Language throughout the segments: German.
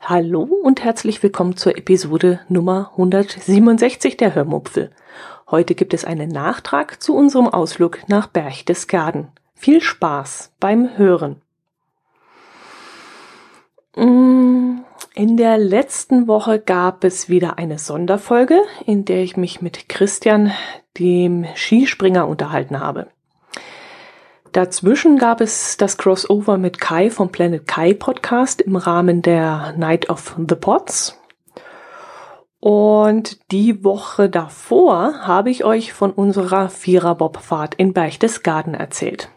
Hallo und herzlich willkommen zur Episode Nummer 167 der Hörmupfel. Heute gibt es einen Nachtrag zu unserem Ausflug nach Berchtesgaden. Viel Spaß beim Hören. Mm, in der letzten Woche gab es wieder eine Sonderfolge, in der ich mich mit Christian, dem Skispringer, unterhalten habe. Dazwischen gab es das Crossover mit Kai vom Planet Kai Podcast im Rahmen der Night of the Pots. Und die Woche davor habe ich euch von unserer Vierer-Bobfahrt in Berchtesgaden erzählt.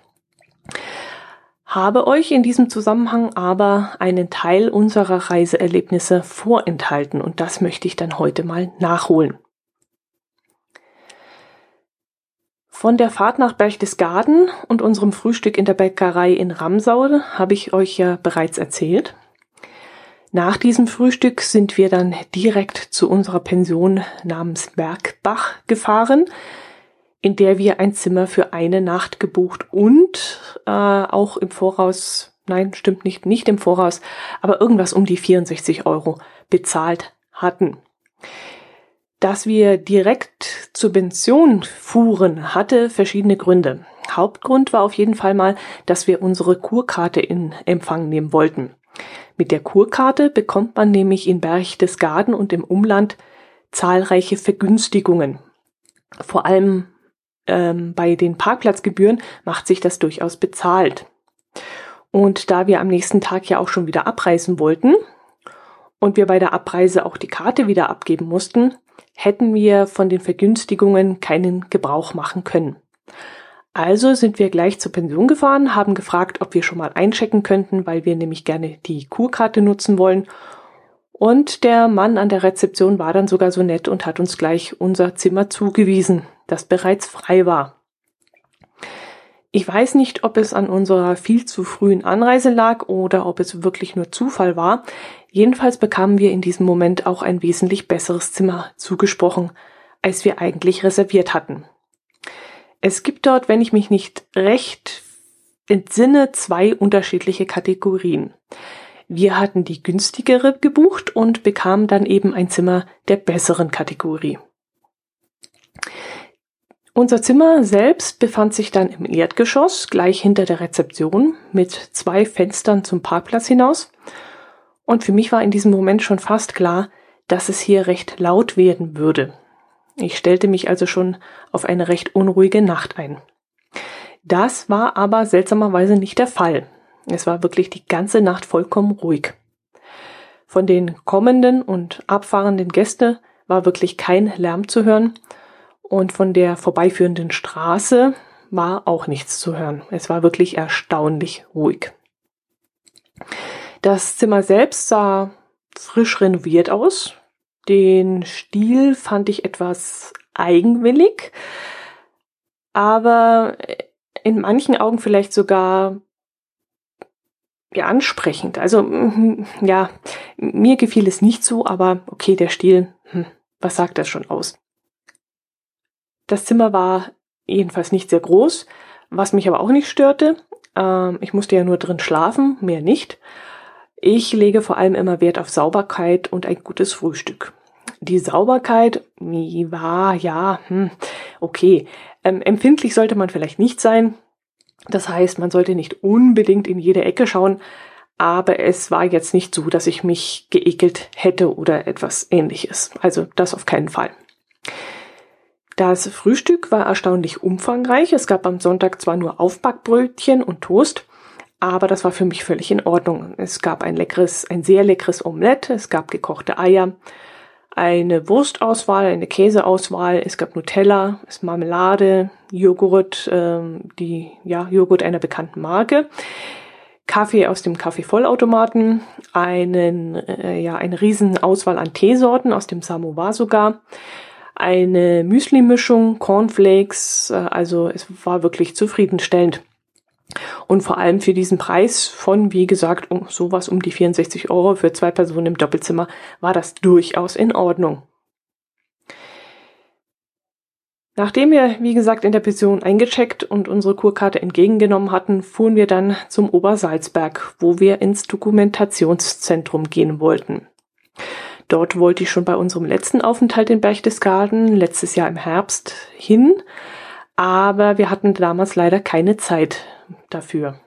Habe euch in diesem Zusammenhang aber einen Teil unserer Reiseerlebnisse vorenthalten und das möchte ich dann heute mal nachholen. Von der Fahrt nach Berchtesgaden und unserem Frühstück in der Bäckerei in Ramsau habe ich euch ja bereits erzählt. Nach diesem Frühstück sind wir dann direkt zu unserer Pension namens Bergbach gefahren, in der wir ein Zimmer für eine Nacht gebucht und äh, auch im Voraus, nein, stimmt nicht, nicht im Voraus, aber irgendwas um die 64 Euro bezahlt hatten. Dass wir direkt zur Pension fuhren, hatte verschiedene Gründe. Hauptgrund war auf jeden Fall mal, dass wir unsere Kurkarte in Empfang nehmen wollten. Mit der Kurkarte bekommt man nämlich in Berchtesgaden und im Umland zahlreiche Vergünstigungen. Vor allem ähm, bei den Parkplatzgebühren macht sich das durchaus bezahlt. Und da wir am nächsten Tag ja auch schon wieder abreisen wollten und wir bei der Abreise auch die Karte wieder abgeben mussten, hätten wir von den Vergünstigungen keinen Gebrauch machen können. Also sind wir gleich zur Pension gefahren, haben gefragt, ob wir schon mal einchecken könnten, weil wir nämlich gerne die Kurkarte nutzen wollen. Und der Mann an der Rezeption war dann sogar so nett und hat uns gleich unser Zimmer zugewiesen, das bereits frei war. Ich weiß nicht, ob es an unserer viel zu frühen Anreise lag oder ob es wirklich nur Zufall war. Jedenfalls bekamen wir in diesem Moment auch ein wesentlich besseres Zimmer zugesprochen, als wir eigentlich reserviert hatten. Es gibt dort, wenn ich mich nicht recht entsinne, zwei unterschiedliche Kategorien. Wir hatten die günstigere gebucht und bekamen dann eben ein Zimmer der besseren Kategorie. Unser Zimmer selbst befand sich dann im Erdgeschoss, gleich hinter der Rezeption, mit zwei Fenstern zum Parkplatz hinaus und für mich war in diesem Moment schon fast klar, dass es hier recht laut werden würde. Ich stellte mich also schon auf eine recht unruhige Nacht ein. Das war aber seltsamerweise nicht der Fall. Es war wirklich die ganze Nacht vollkommen ruhig. Von den kommenden und abfahrenden Gäste war wirklich kein Lärm zu hören und von der vorbeiführenden Straße war auch nichts zu hören. Es war wirklich erstaunlich ruhig. Das Zimmer selbst sah frisch renoviert aus. Den Stil fand ich etwas eigenwillig, aber in manchen Augen vielleicht sogar ja, ansprechend. Also ja, mir gefiel es nicht so, aber okay, der Stil, hm, was sagt das schon aus? Das Zimmer war jedenfalls nicht sehr groß, was mich aber auch nicht störte. Ähm, ich musste ja nur drin schlafen, mehr nicht. Ich lege vor allem immer Wert auf Sauberkeit und ein gutes Frühstück. Die Sauberkeit, wie war, ja, hm, okay. Ähm, empfindlich sollte man vielleicht nicht sein. Das heißt, man sollte nicht unbedingt in jede Ecke schauen, aber es war jetzt nicht so, dass ich mich geekelt hätte oder etwas ähnliches. Also das auf keinen Fall. Das Frühstück war erstaunlich umfangreich. Es gab am Sonntag zwar nur Aufbackbrötchen und Toast, aber das war für mich völlig in Ordnung. Es gab ein leckeres, ein sehr leckeres Omelette, es gab gekochte Eier, eine Wurstauswahl, eine Käseauswahl, es gab Nutella, es Marmelade, Joghurt, ähm, die ja Joghurt einer bekannten Marke, Kaffee aus dem Kaffeevollautomaten, einen äh, ja eine riesen Auswahl an Teesorten aus dem Samovar sogar, eine Müsli-Mischung, Cornflakes, äh, also es war wirklich zufriedenstellend. Und vor allem für diesen Preis von, wie gesagt, um sowas um die 64 Euro für zwei Personen im Doppelzimmer war das durchaus in Ordnung. Nachdem wir, wie gesagt, in der Pension eingecheckt und unsere Kurkarte entgegengenommen hatten, fuhren wir dann zum Obersalzberg, wo wir ins Dokumentationszentrum gehen wollten. Dort wollte ich schon bei unserem letzten Aufenthalt in Berchtesgaden, letztes Jahr im Herbst, hin, aber wir hatten damals leider keine Zeit dafür.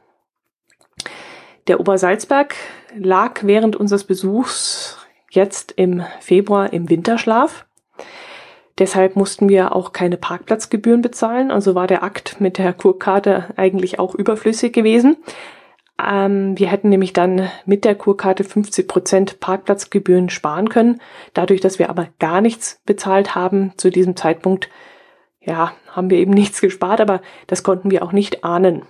Der Obersalzberg lag während unseres Besuchs jetzt im Februar im Winterschlaf. Deshalb mussten wir auch keine Parkplatzgebühren bezahlen, also war der Akt mit der Kurkarte eigentlich auch überflüssig gewesen. Ähm, wir hätten nämlich dann mit der Kurkarte 50 Prozent Parkplatzgebühren sparen können. Dadurch, dass wir aber gar nichts bezahlt haben zu diesem Zeitpunkt, ja, haben wir eben nichts gespart, aber das konnten wir auch nicht ahnen.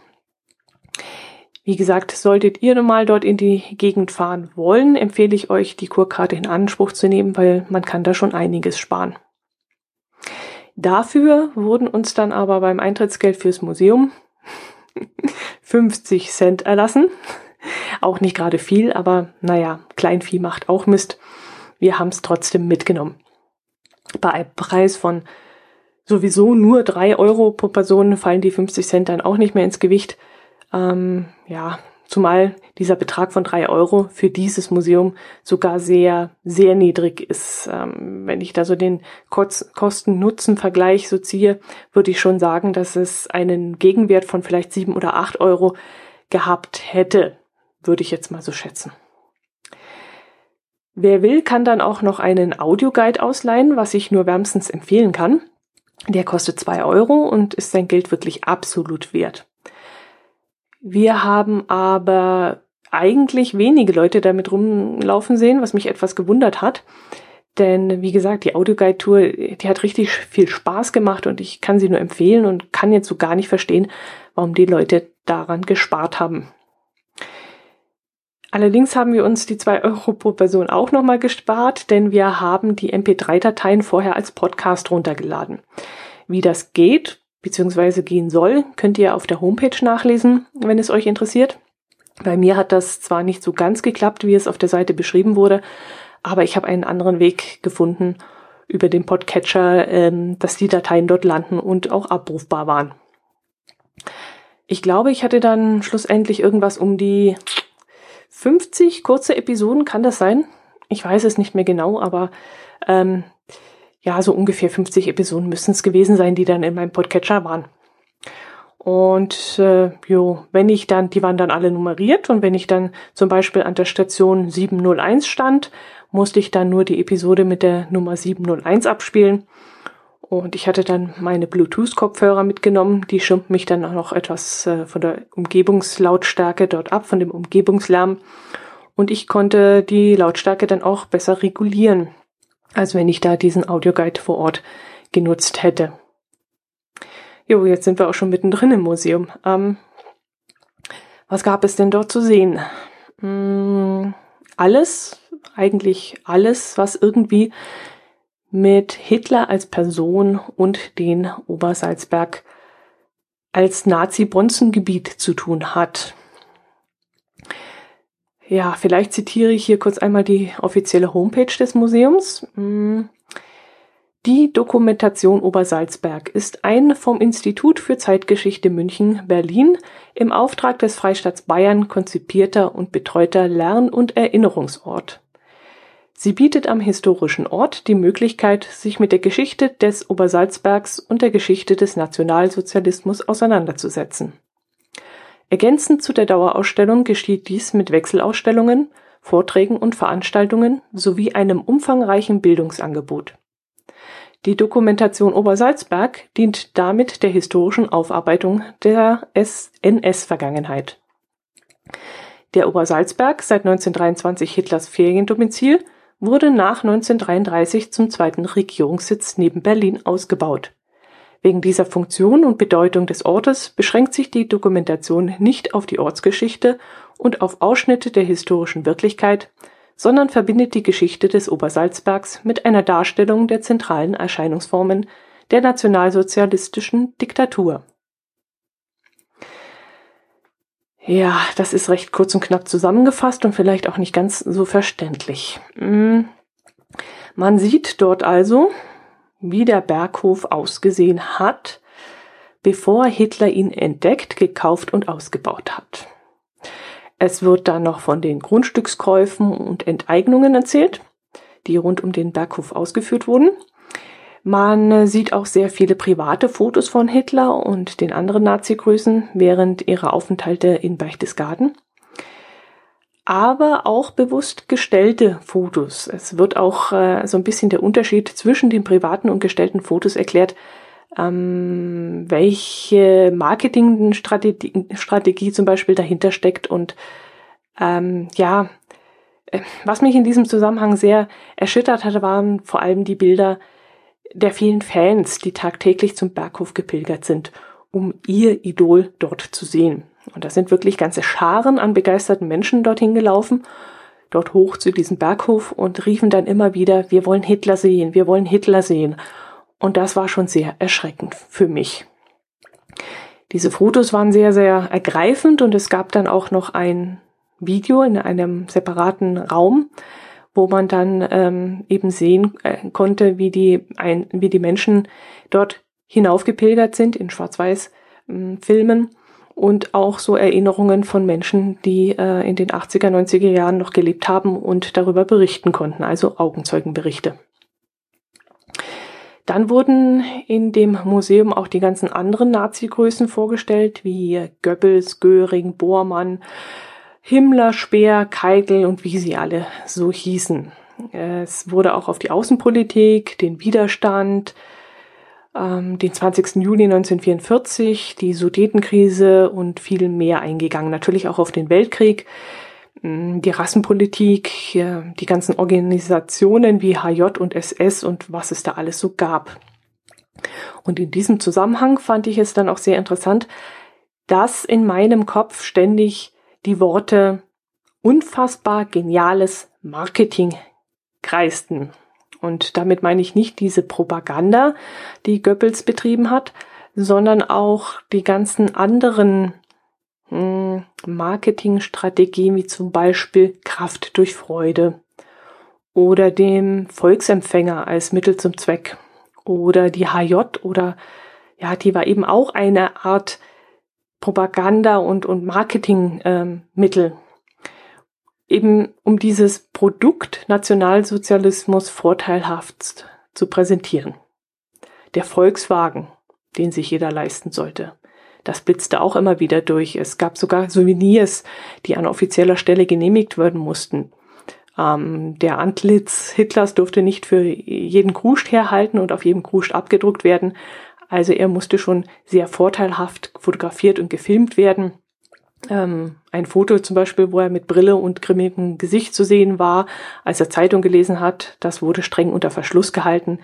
Wie gesagt, solltet ihr mal dort in die Gegend fahren wollen, empfehle ich euch, die Kurkarte in Anspruch zu nehmen, weil man kann da schon einiges sparen. Dafür wurden uns dann aber beim Eintrittsgeld fürs Museum 50 Cent erlassen. Auch nicht gerade viel, aber naja, Kleinvieh macht auch Mist. Wir haben es trotzdem mitgenommen. Bei einem Preis von sowieso nur drei Euro pro Person fallen die 50 Cent dann auch nicht mehr ins Gewicht. Ähm, ja, zumal dieser Betrag von drei Euro für dieses Museum sogar sehr, sehr niedrig ist. Ähm, wenn ich da so den Kosten-Nutzen-Vergleich so ziehe, würde ich schon sagen, dass es einen Gegenwert von vielleicht sieben oder acht Euro gehabt hätte, würde ich jetzt mal so schätzen. Wer will, kann dann auch noch einen Audioguide ausleihen, was ich nur wärmstens empfehlen kann. Der kostet zwei Euro und ist sein Geld wirklich absolut wert. Wir haben aber eigentlich wenige Leute damit rumlaufen sehen, was mich etwas gewundert hat. Denn wie gesagt, die Audioguide-Tour, die hat richtig viel Spaß gemacht und ich kann sie nur empfehlen und kann jetzt so gar nicht verstehen, warum die Leute daran gespart haben. Allerdings haben wir uns die zwei Euro pro Person auch nochmal gespart, denn wir haben die MP3-Dateien vorher als Podcast runtergeladen. Wie das geht, beziehungsweise gehen soll, könnt ihr auf der Homepage nachlesen, wenn es euch interessiert. Bei mir hat das zwar nicht so ganz geklappt, wie es auf der Seite beschrieben wurde, aber ich habe einen anderen Weg gefunden über den Podcatcher, ähm, dass die Dateien dort landen und auch abrufbar waren. Ich glaube, ich hatte dann schlussendlich irgendwas um die 50 kurze Episoden, kann das sein? Ich weiß es nicht mehr genau, aber ähm, ja, so ungefähr 50 Episoden müssen es gewesen sein, die dann in meinem Podcatcher waren. Und äh, jo, wenn ich dann, die waren dann alle nummeriert und wenn ich dann zum Beispiel an der Station 701 stand, musste ich dann nur die Episode mit der Nummer 701 abspielen. Und ich hatte dann meine Bluetooth-Kopfhörer mitgenommen, die schirmten mich dann auch noch etwas äh, von der Umgebungslautstärke dort ab, von dem Umgebungslärm. Und ich konnte die Lautstärke dann auch besser regulieren als wenn ich da diesen Audioguide vor Ort genutzt hätte. Jo, jetzt sind wir auch schon mittendrin im Museum. Ähm, was gab es denn dort zu sehen? Hm, alles, eigentlich alles, was irgendwie mit Hitler als Person und den Obersalzberg als Nazi-Bonzengebiet zu tun hat. Ja, vielleicht zitiere ich hier kurz einmal die offizielle Homepage des Museums. Hm. Die Dokumentation Obersalzberg ist ein vom Institut für Zeitgeschichte München Berlin im Auftrag des Freistaats Bayern konzipierter und betreuter Lern- und Erinnerungsort. Sie bietet am historischen Ort die Möglichkeit, sich mit der Geschichte des Obersalzbergs und der Geschichte des Nationalsozialismus auseinanderzusetzen Ergänzend zu der Dauerausstellung geschieht dies mit Wechselausstellungen, Vorträgen und Veranstaltungen sowie einem umfangreichen Bildungsangebot. Die Dokumentation Obersalzberg dient damit der historischen Aufarbeitung der NS-Vergangenheit. Der Obersalzberg, seit 1923 Hitlers Feriendomizil, wurde nach 1933 zum zweiten Regierungssitz neben Berlin ausgebaut Wegen dieser Funktion und Bedeutung des Ortes beschränkt sich die Dokumentation nicht auf die Ortsgeschichte und auf Ausschnitte der historischen Wirklichkeit, sondern verbindet die Geschichte des Obersalzbergs mit einer Darstellung der zentralen Erscheinungsformen der nationalsozialistischen Diktatur. Ja, das ist recht kurz und knapp zusammengefasst und vielleicht auch nicht ganz so verständlich. Hm. Man sieht dort also, wie der Berghof ausgesehen hat, bevor Hitler ihn entdeckt, gekauft und ausgebaut hat. Es wird dann noch von den Grundstückskäufen und Enteignungen erzählt, die rund um den Berghof ausgeführt wurden. Man sieht auch sehr viele private Fotos von Hitler und den anderen Nazi-Größen während ihrer Aufenthalte in Berchtesgaden. Aber auch bewusst gestellte Fotos. Es wird auch äh, so ein bisschen der Unterschied zwischen den privaten und gestellten Fotos erklärt, ähm, welche Marketingstrategie Strategie zum Beispiel dahinter steckt und ähm, ja, äh, was mich in diesem Zusammenhang sehr erschüttert hatte, waren vor allem die Bilder der vielen Fans, die tagtäglich zum Berghof gepilgert sind, um ihr Idol dort zu sehen. Und da sind wirklich ganze Scharen an begeisterten Menschen dorthin gelaufen, dort hoch zu diesem Berghof und riefen dann immer wieder, wir wollen Hitler sehen, wir wollen Hitler sehen. Und das war schon sehr erschreckend für mich. Diese Fotos waren sehr, sehr ergreifend und es gab dann auch noch ein Video in einem separaten Raum, wo man dann ähm, eben sehen äh, konnte, wie die, ein, wie die Menschen dort hinaufgepilgert sind in Schwarz-Weiß-Filmen ähm, und auch so Erinnerungen von Menschen, die äh, in den 80er, 90er Jahren noch gelebt haben und darüber berichten konnten, also Augenzeugenberichte. Dann wurden in dem Museum auch die ganzen anderen Nazi-Größen vorgestellt, wie Goebbels, Göring, Bormann, Himmler, Speer, Keitel und wie sie alle so hießen. Es wurde auch auf die Außenpolitik, den Widerstand, ähm, den 20. Juni 1944, die Sudetenkrise und viel mehr eingegangen. Natürlich auch auf den Weltkrieg, mm, die Rassenpolitik, die ganzen Organisationen wie HJ und SS und was es da alles so gab. Und in diesem Zusammenhang fand ich es dann auch sehr interessant, dass in meinem Kopf ständig die Worte unfassbar geniales Marketing kreisten. Und damit meine ich nicht diese Propaganda, die Goebbels betrieben hat, sondern auch die ganzen anderen hm, Marketingstrategien, wie zum Beispiel Kraft durch Freude oder dem Volksempfänger als Mittel zum Zweck oder die HJ oder ja, die war eben auch eine Art Propaganda und, und Marketingmittel. Ähm, eben um dieses Produkt Nationalsozialismus vorteilhaft zu präsentieren. Der Volkswagen, den sich jeder leisten sollte. Das blitzte auch immer wieder durch. Es gab sogar Souvenirs, die an offizieller Stelle genehmigt werden mussten. Ähm, der Antlitz Hitlers durfte nicht für jeden Kruscht herhalten und auf jedem Kruscht abgedruckt werden. Also er musste schon sehr vorteilhaft fotografiert und gefilmt werden. Ähm, ein Foto zum Beispiel, wo er mit Brille und grimmigem Gesicht zu sehen war, als er Zeitung gelesen hat, das wurde streng unter Verschluss gehalten,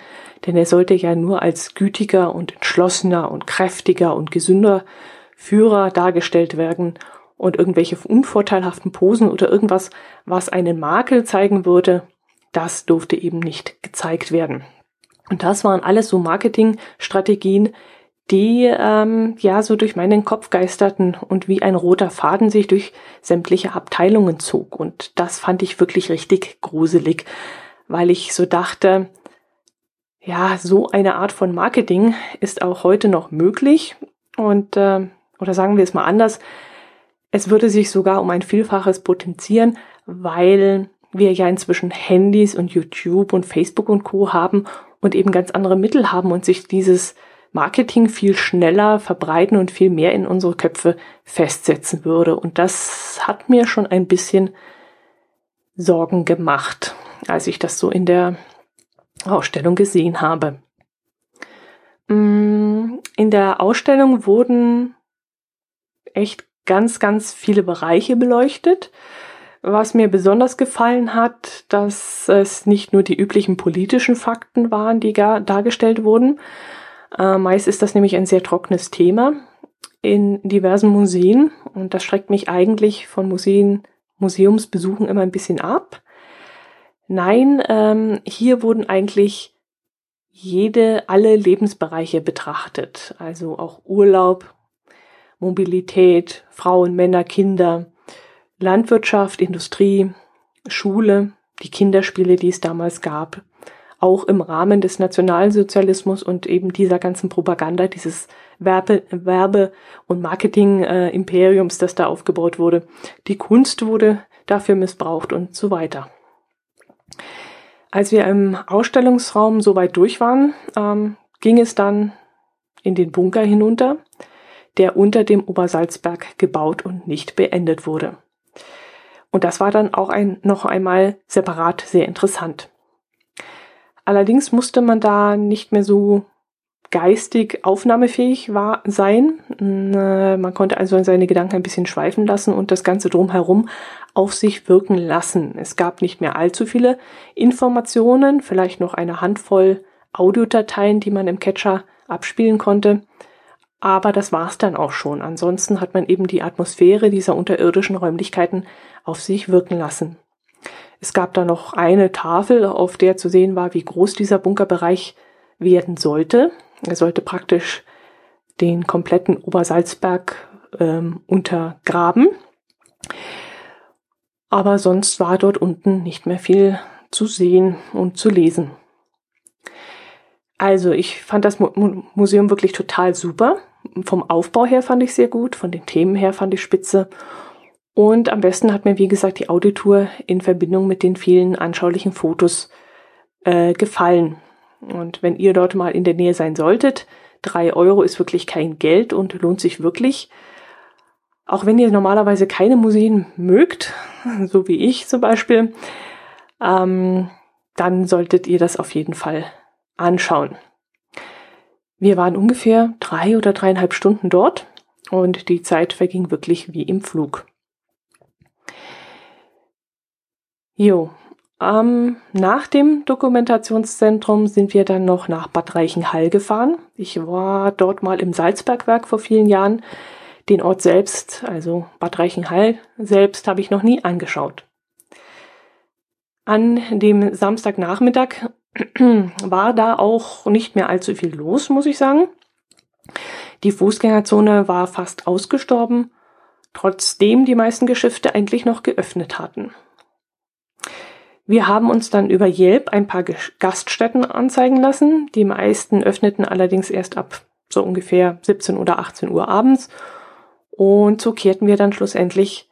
denn er sollte ja nur als gütiger und entschlossener und kräftiger und gesünder Führer dargestellt werden und irgendwelche unvorteilhaften Posen oder irgendwas, was einen Makel zeigen würde, das durfte eben nicht gezeigt werden. Und das waren alles so Marketingstrategien, die ähm, ja so durch meinen Kopf geisterten und wie ein roter Faden sich durch sämtliche Abteilungen zog. Und das fand ich wirklich richtig gruselig, weil ich so dachte, ja, so eine Art von Marketing ist auch heute noch möglich. Und, äh, oder sagen wir es mal anders, es würde sich sogar um ein Vielfaches potenzieren, weil wir ja inzwischen Handys und YouTube und Facebook und Co haben und eben ganz andere Mittel haben und sich dieses Marketing viel schneller verbreiten und viel mehr in unsere Köpfe festsetzen würde. Und das hat mir schon ein bisschen Sorgen gemacht, als ich das so in der Ausstellung gesehen habe. Mm, in der Ausstellung wurden echt ganz, ganz viele Bereiche beleuchtet. Was mir besonders gefallen hat, dass es nicht nur die üblichen politischen Fakten waren, die dargestellt wurden. Äh, meist ist das nämlich ein sehr trockenes Thema in diversen Museen. Und das schreckt mich eigentlich von Museen, Museumsbesuchen immer ein bisschen ab. Nein, ähm, hier wurden eigentlich jede, alle Lebensbereiche betrachtet, also auch Urlaub, Mobilität, Frauen, Männer, Kinder, Landwirtschaft, Industrie, Schule, die Kinderspiele, die es damals gab, auch im Rahmen des Nationalsozialismus und eben dieser ganzen Propaganda, dieses Werbe, Werbe und Marketing-Imperiums, das da aufgebaut wurde. Die Kunst wurde dafür missbraucht und so weiter. Als wir im Ausstellungsraum soweit durch waren, ähm, ging es dann in den Bunker hinunter, der unter dem Obersalzberg gebaut und nicht beendet wurde. Und das war dann auch ein, noch einmal separat sehr interessant. Allerdings musste man da nicht mehr so geistig aufnahmefähig war, sein. Äh, man konnte also seine Gedanken ein bisschen schweifen lassen und das Ganze drumherum auf sich wirken lassen. Es gab nicht mehr allzu viele Informationen, vielleicht noch eine Handvoll Audiodateien, die man im Catcher abspielen konnte. Aber das war's dann auch schon. Ansonsten hat man eben die Atmosphäre dieser unterirdischen Räumlichkeiten auf sich wirken lassen. Es gab da noch eine Tafel, auf der zu sehen war, wie groß dieser Bunkerbereich werden sollte. Er sollte praktisch den kompletten Obersalzberg ähm, untergraben. Aber sonst war dort unten nicht mehr viel zu sehen und zu lesen. Also ich fand das Museum wirklich total super. Vom Aufbau her fand ich sehr gut, von den Themen her fand ich spitze. Und am besten hat mir, wie gesagt, die Auditour in Verbindung mit den vielen anschaulichen Fotos äh, gefallen. Und wenn ihr dort mal in der Nähe sein solltet, drei Euro ist wirklich kein Geld und lohnt sich wirklich. Auch wenn ihr normalerweise keine Museen mögt, so wie ich zum Beispiel, ähm, dann solltet ihr das auf jeden Fall anschauen. Wir waren ungefähr drei oder dreieinhalb Stunden dort und die Zeit verging wirklich wie im Flug. Jo, ähm, nach dem Dokumentationszentrum sind wir dann noch nach Bad Reichenhall gefahren. Ich war dort mal im Salzbergwerk vor vielen Jahren. Den Ort selbst, also Bad Reichenhall selbst, habe ich noch nie angeschaut. An dem Samstagnachmittag war da auch nicht mehr allzu viel los, muss ich sagen. Die Fußgängerzone war fast ausgestorben, trotzdem die meisten Geschäfte eigentlich noch geöffnet hatten. Wir haben uns dann über Yelp ein paar Gaststätten anzeigen lassen. Die meisten öffneten allerdings erst ab so ungefähr 17 oder 18 Uhr abends. Und so kehrten wir dann schlussendlich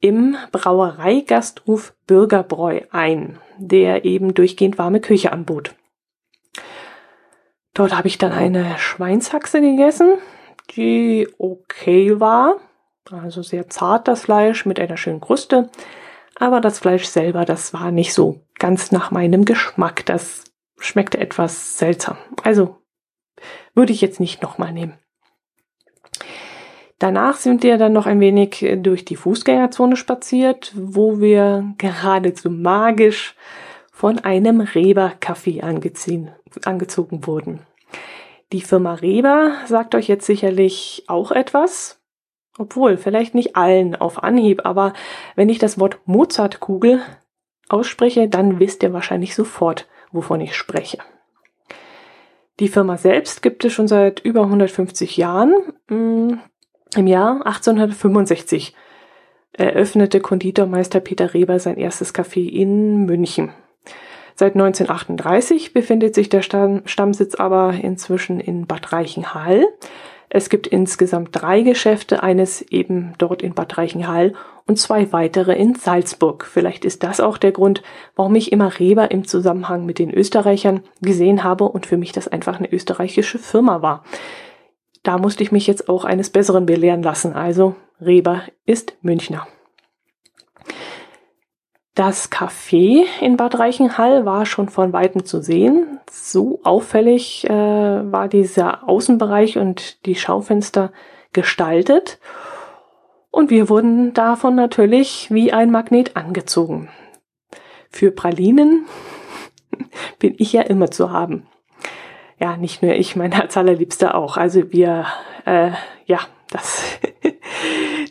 im Brauereigastruf Bürgerbräu ein, der eben durchgehend warme Küche anbot. Dort habe ich dann eine Schweinshaxe gegessen, die okay war. Also sehr zart das Fleisch mit einer schönen Kruste. Aber das Fleisch selber, das war nicht so ganz nach meinem Geschmack. Das schmeckte etwas seltsam. Also würde ich jetzt nicht nochmal nehmen. Danach sind wir dann noch ein wenig durch die Fußgängerzone spaziert, wo wir geradezu magisch von einem Reber-Café angezogen wurden. Die Firma Reber sagt euch jetzt sicherlich auch etwas. Obwohl, vielleicht nicht allen auf Anhieb, aber wenn ich das Wort Mozartkugel ausspreche, dann wisst ihr wahrscheinlich sofort, wovon ich spreche. Die Firma selbst gibt es schon seit über 150 Jahren. Mm, Im Jahr 1865 eröffnete Konditormeister Peter Reber sein erstes Café in München. Seit 1938 befindet sich der Stammsitz aber inzwischen in Bad Reichenhall. Es gibt insgesamt drei Geschäfte, eines eben dort in Bad Reichenhall und zwei weitere in Salzburg. Vielleicht ist das auch der Grund, warum ich immer Reber im Zusammenhang mit den Österreichern gesehen habe und für mich das einfach eine österreichische Firma war. Da musste ich mich jetzt auch eines Besseren belehren lassen. Also Reber ist Münchner. Das Café in Bad Reichenhall war schon von weitem zu sehen. So auffällig äh, war dieser Außenbereich und die Schaufenster gestaltet. Und wir wurden davon natürlich wie ein Magnet angezogen. Für Pralinen bin ich ja immer zu haben. Ja, nicht nur ich, mein Herz allerliebster auch. Also wir, äh, ja, das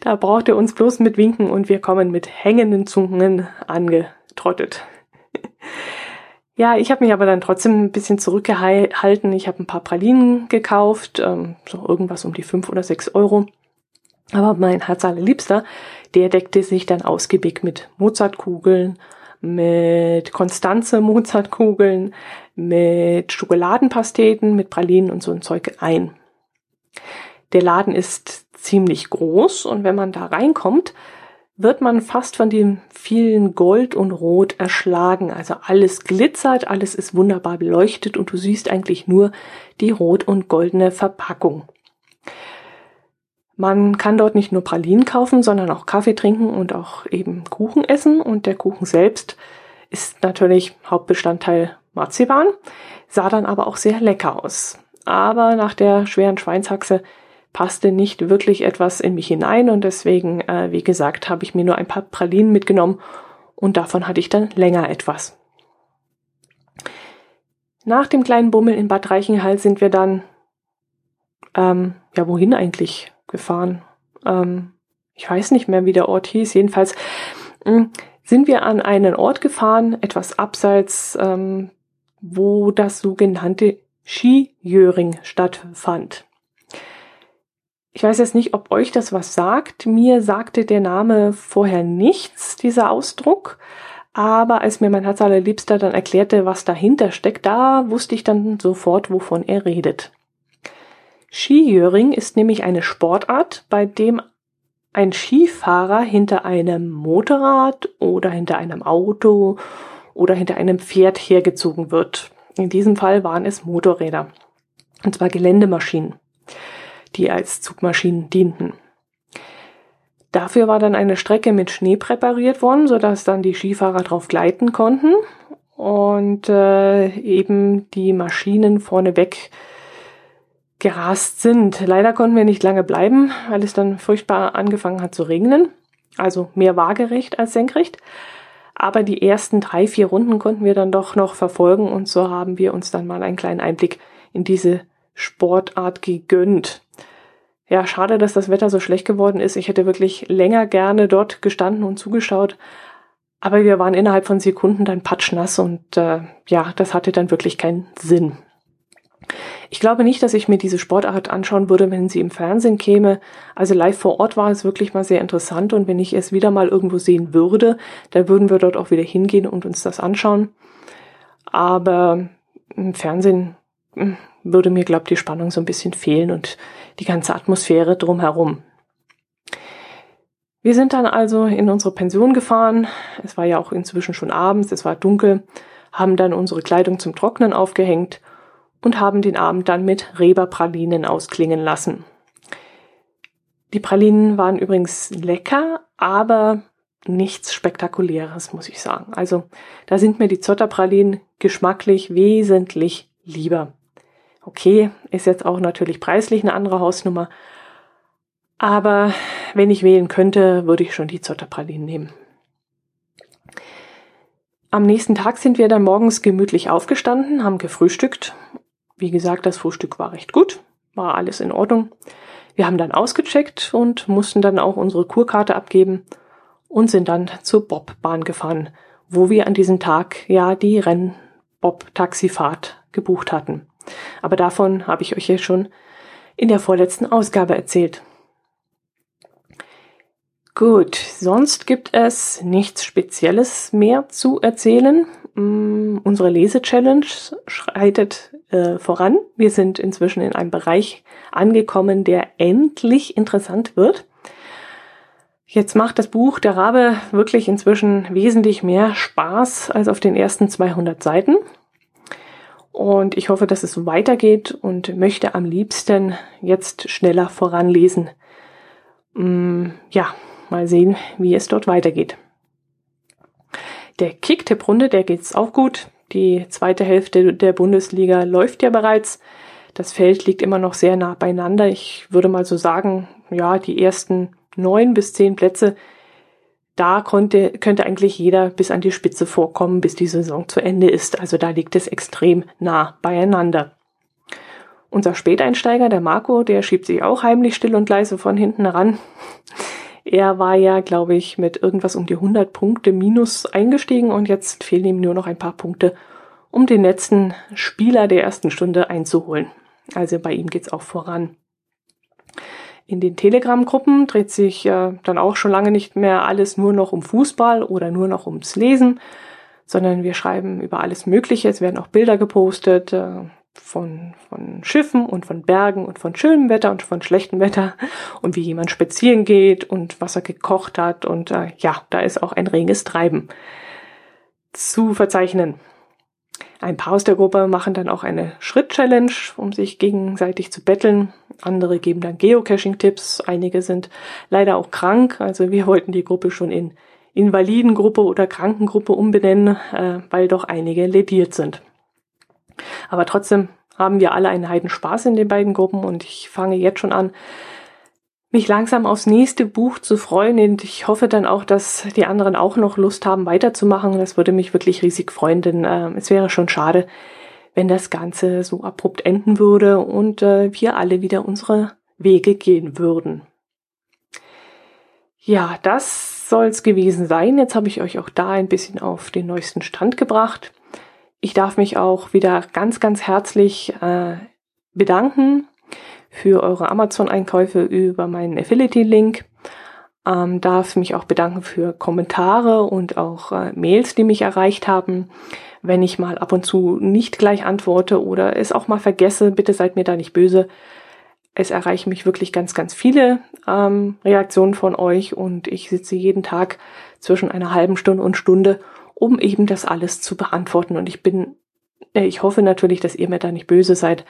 Da braucht ihr uns bloß mit winken und wir kommen mit hängenden Zungen angetrottet. ja, ich habe mich aber dann trotzdem ein bisschen zurückgehalten. Ich habe ein paar Pralinen gekauft, ähm, so irgendwas um die fünf oder sechs Euro. Aber mein Herz allerliebster, der deckte sich dann ausgiebig mit Mozartkugeln, mit Konstanze Mozartkugeln, mit Schokoladenpasteten, mit Pralinen und so ein Zeug ein. Der Laden ist ziemlich groß und wenn man da reinkommt, wird man fast von dem vielen Gold und Rot erschlagen. Also alles glitzert, alles ist wunderbar beleuchtet und du siehst eigentlich nur die rot und goldene Verpackung. Man kann dort nicht nur Pralinen kaufen, sondern auch Kaffee trinken und auch eben Kuchen essen. Und der Kuchen selbst ist natürlich Hauptbestandteil Marzipan, sah dann aber auch sehr lecker aus. Aber nach der schweren Schweinshaxe passte nicht wirklich etwas in mich hinein und deswegen, äh, wie gesagt, habe ich mir nur ein paar Pralinen mitgenommen und davon hatte ich dann länger etwas. Nach dem kleinen Bummel in Bad Reichenhall sind wir dann, ähm, ja, wohin eigentlich gefahren? Ähm, ich weiß nicht mehr, wie der Ort hieß. Jedenfalls mh, hm, sind wir an einen Ort gefahren, etwas abseits, ähm, wo das sogenannte Skijöring stattfand. Ich weiß jetzt nicht, ob euch das was sagt. Mir sagte der Name vorher nichts, dieser Ausdruck. Aber als mir mein Herz allerliebster dann erklärte, was dahinter steckt, da wusste ich dann sofort, wovon er redet. Skijöring ist nämlich eine Sportart, bei dem ein Skifahrer hinter einem Motorrad oder hinter einem Auto oder hinter einem Pferd hergezogen wird. In diesem Fall waren es Motorräder. Und zwar Geländemaschinen die als Zugmaschinen dienten. Dafür war dann eine Strecke mit Schnee präpariert worden, sodass dann die Skifahrer drauf gleiten konnten und äh, eben die Maschinen vorneweg gerast sind. Leider konnten wir nicht lange bleiben, weil es dann furchtbar angefangen hat zu regnen. Also mehr waagerecht als senkrecht. Aber die ersten drei, vier Runden konnten wir dann doch noch verfolgen und so haben wir uns dann mal einen kleinen Einblick in diese Sportart gegönnt. Ja, schade, dass das Wetter so schlecht geworden ist. Ich hätte wirklich länger gerne dort gestanden und zugeschaut. Aber wir waren innerhalb von Sekunden dann patschnass und äh, ja, das hatte dann wirklich keinen Sinn. Ich glaube nicht, dass ich mir diese Sportart anschauen würde, wenn sie im Fernsehen käme. Also live vor Ort war es wirklich mal sehr interessant und wenn ich es wieder mal irgendwo sehen würde, dann würden wir dort auch wieder hingehen und uns das anschauen. Aber im Fernsehen würde mir, glaube ich, die Spannung so ein bisschen fehlen und die ganze Atmosphäre drumherum. Wir sind dann also in unsere Pension gefahren. Es war ja auch inzwischen schon abends, es war dunkel, haben dann unsere Kleidung zum Trocknen aufgehängt und haben den Abend dann mit Reberpralinen ausklingen lassen. Die Pralinen waren übrigens lecker, aber nichts Spektakuläres, muss ich sagen. Also da sind mir die Zotterpralinen geschmacklich wesentlich lieber. Okay, ist jetzt auch natürlich preislich eine andere Hausnummer. Aber wenn ich wählen könnte, würde ich schon die Zotterpralinen nehmen. Am nächsten Tag sind wir dann morgens gemütlich aufgestanden, haben gefrühstückt. Wie gesagt, das Frühstück war recht gut, war alles in Ordnung. Wir haben dann ausgecheckt und mussten dann auch unsere Kurkarte abgeben und sind dann zur Bobbahn gefahren, wo wir an diesem Tag ja die Rennbob-Taxifahrt gebucht hatten. Aber davon habe ich euch ja schon in der vorletzten Ausgabe erzählt. Gut, sonst gibt es nichts Spezielles mehr zu erzählen. Mm, unsere Lese-Challenge schreitet äh, voran. Wir sind inzwischen in einem Bereich angekommen, der endlich interessant wird. Jetzt macht das Buch Der Rabe wirklich inzwischen wesentlich mehr Spaß als auf den ersten 200 Seiten. Und ich hoffe, dass es weitergeht und möchte am liebsten jetzt schneller voranlesen. Mm, ja, mal sehen, wie es dort weitergeht. Der Kicktipp-Runde, der geht's auch gut. Die zweite Hälfte der Bundesliga läuft ja bereits. Das Feld liegt immer noch sehr nah beieinander. Ich würde mal so sagen, ja, die ersten neun bis zehn Plätze da konnte, könnte eigentlich jeder bis an die Spitze vorkommen, bis die Saison zu Ende ist. Also da liegt es extrem nah beieinander. Unser Späteinsteiger, der Marco, der schiebt sich auch heimlich still und leise von hinten ran. Er war ja, glaube ich, mit irgendwas um die 100 Punkte minus eingestiegen und jetzt fehlen ihm nur noch ein paar Punkte, um den letzten Spieler der ersten Stunde einzuholen. Also bei ihm geht's auch voran. In den Telegram-Gruppen dreht sich äh, dann auch schon lange nicht mehr alles nur noch um Fußball oder nur noch ums Lesen, sondern wir schreiben über alles Mögliche. Es werden auch Bilder gepostet äh, von, von Schiffen und von Bergen und von schönem Wetter und von schlechtem Wetter und wie jemand spazieren geht und was er gekocht hat. Und äh, ja, da ist auch ein reges Treiben zu verzeichnen. Ein paar aus der Gruppe machen dann auch eine Schritt-Challenge, um sich gegenseitig zu betteln. Andere geben dann Geocaching-Tipps. Einige sind leider auch krank. Also wir wollten die Gruppe schon in Invalidengruppe oder Krankengruppe umbenennen, äh, weil doch einige lediert sind. Aber trotzdem haben wir alle einen heiden Spaß in den beiden Gruppen und ich fange jetzt schon an, mich langsam aufs nächste Buch zu freuen und ich hoffe dann auch, dass die anderen auch noch Lust haben, weiterzumachen. Das würde mich wirklich riesig freuen, denn äh, es wäre schon schade, wenn das Ganze so abrupt enden würde und äh, wir alle wieder unsere Wege gehen würden. Ja, das soll's gewesen sein. Jetzt habe ich euch auch da ein bisschen auf den neuesten Stand gebracht. Ich darf mich auch wieder ganz, ganz herzlich äh, bedanken für eure Amazon-Einkäufe über meinen Affiliate-Link. Ähm, darf mich auch bedanken für Kommentare und auch äh, Mails, die mich erreicht haben. Wenn ich mal ab und zu nicht gleich antworte oder es auch mal vergesse, bitte seid mir da nicht böse. Es erreichen mich wirklich ganz, ganz viele ähm, Reaktionen von euch und ich sitze jeden Tag zwischen einer halben Stunde und Stunde, um eben das alles zu beantworten. Und ich bin, äh, ich hoffe natürlich, dass ihr mir da nicht böse seid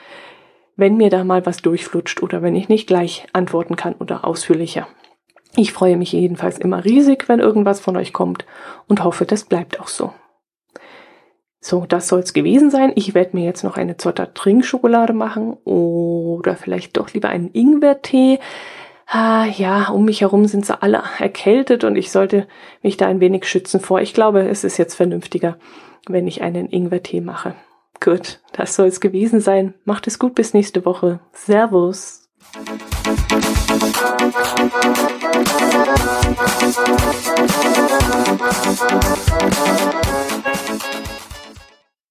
wenn mir da mal was durchflutscht oder wenn ich nicht gleich antworten kann oder ausführlicher. Ich freue mich jedenfalls immer riesig, wenn irgendwas von euch kommt und hoffe, das bleibt auch so. So, das soll's gewesen sein. Ich werde mir jetzt noch eine Zotter Trinkschokolade machen oder vielleicht doch lieber einen Ingwertee. Ah, ja, um mich herum sind sie alle erkältet und ich sollte mich da ein wenig schützen vor. Ich glaube, es ist jetzt vernünftiger, wenn ich einen Ingwertee mache. Gut, das soll es gewesen sein. Macht es gut bis nächste Woche. Servus.